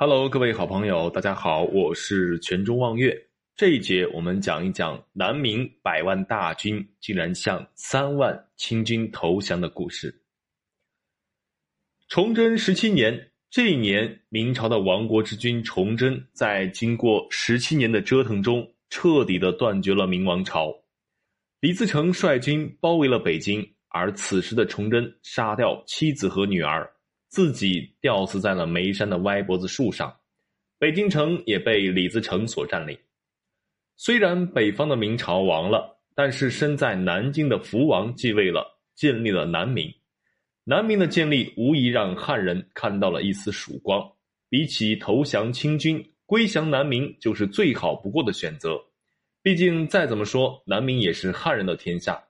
Hello，各位好朋友，大家好，我是全中望月。这一节我们讲一讲南明百万大军竟然向三万清军投降的故事。崇祯十七年，这一年，明朝的亡国之君崇祯在经过十七年的折腾中，彻底的断绝了明王朝。李自成率军包围了北京，而此时的崇祯杀掉妻子和女儿。自己吊死在了眉山的歪脖子树上，北京城也被李自成所占领。虽然北方的明朝亡了，但是身在南京的福王继位了，建立了南明。南明的建立无疑让汉人看到了一丝曙光。比起投降清军，归降南明就是最好不过的选择。毕竟再怎么说，南明也是汉人的天下。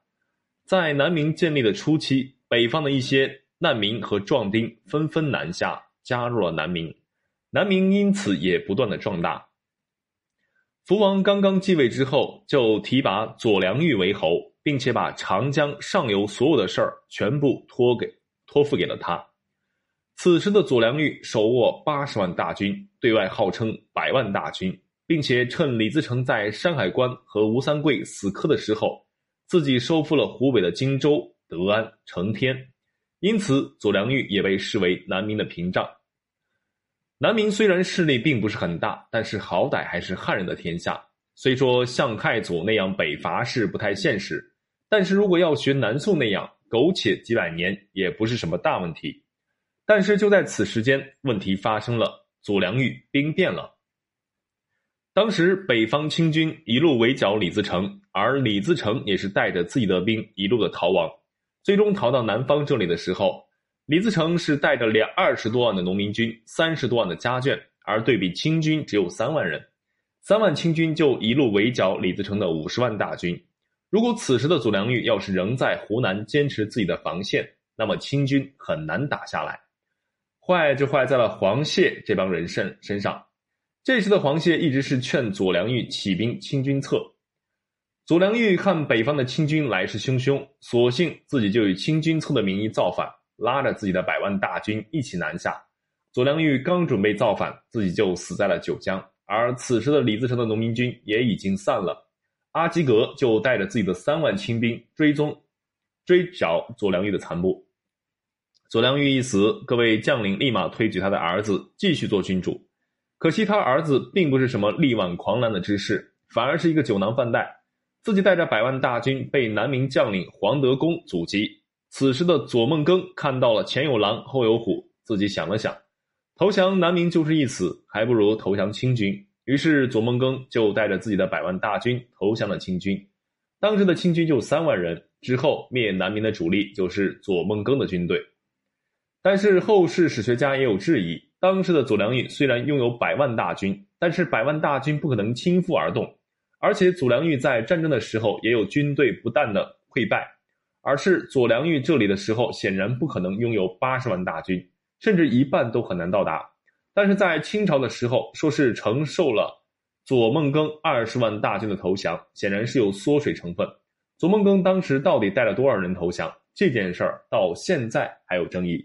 在南明建立的初期，北方的一些。难民和壮丁纷纷南下，加入了南明，南明因此也不断的壮大。福王刚刚继位之后，就提拔左良玉为侯，并且把长江上游所有的事儿全部托给托付给了他。此时的左良玉手握八十万大军，对外号称百万大军，并且趁李自成在山海关和吴三桂死磕的时候，自己收复了湖北的荆州、德安、承天。因此，左良玉也被视为南明的屏障。南明虽然势力并不是很大，但是好歹还是汉人的天下。虽说像太祖那样北伐是不太现实，但是如果要学南宋那样苟且几百年，也不是什么大问题。但是就在此时间，问题发生了，左良玉兵变了。当时北方清军一路围剿李自成，而李自成也是带着自己的兵一路的逃亡。最终逃到南方这里的时候，李自成是带着两二十多万的农民军，三十多万的家眷，而对比清军只有三万人，三万清军就一路围剿李自成的五十万大军。如果此时的左良玉要是仍在湖南坚持自己的防线，那么清军很难打下来。坏就坏在了黄谢这帮人身身上。这时的黄谢一直是劝左良玉起兵清军侧。左良玉看北方的清军来势汹汹，索性自己就以清军侧的名义造反，拉着自己的百万大军一起南下。左良玉刚准备造反，自己就死在了九江。而此时的李自成的农民军也已经散了，阿基格就带着自己的三万清兵追踪，追剿左良玉的残部。左良玉一死，各位将领立马推举他的儿子继续做君主。可惜他儿子并不是什么力挽狂澜的之士，反而是一个酒囊饭袋。自己带着百万大军被南明将领黄德功阻击。此时的左梦庚看到了前有狼后有虎，自己想了想，投降南明就是一死，还不如投降清军。于是左梦庚就带着自己的百万大军投降了清军。当时的清军就三万人。之后灭南明的主力就是左梦庚的军队。但是后世史学家也有质疑：当时的左良玉虽然拥有百万大军，但是百万大军不可能倾覆而动。而且左良玉在战争的时候也有军队不断的溃败，而是左良玉这里的时候显然不可能拥有八十万大军，甚至一半都很难到达。但是在清朝的时候，说是承受了左梦庚二十万大军的投降，显然是有缩水成分。左梦庚当时到底带了多少人投降？这件事儿到现在还有争议。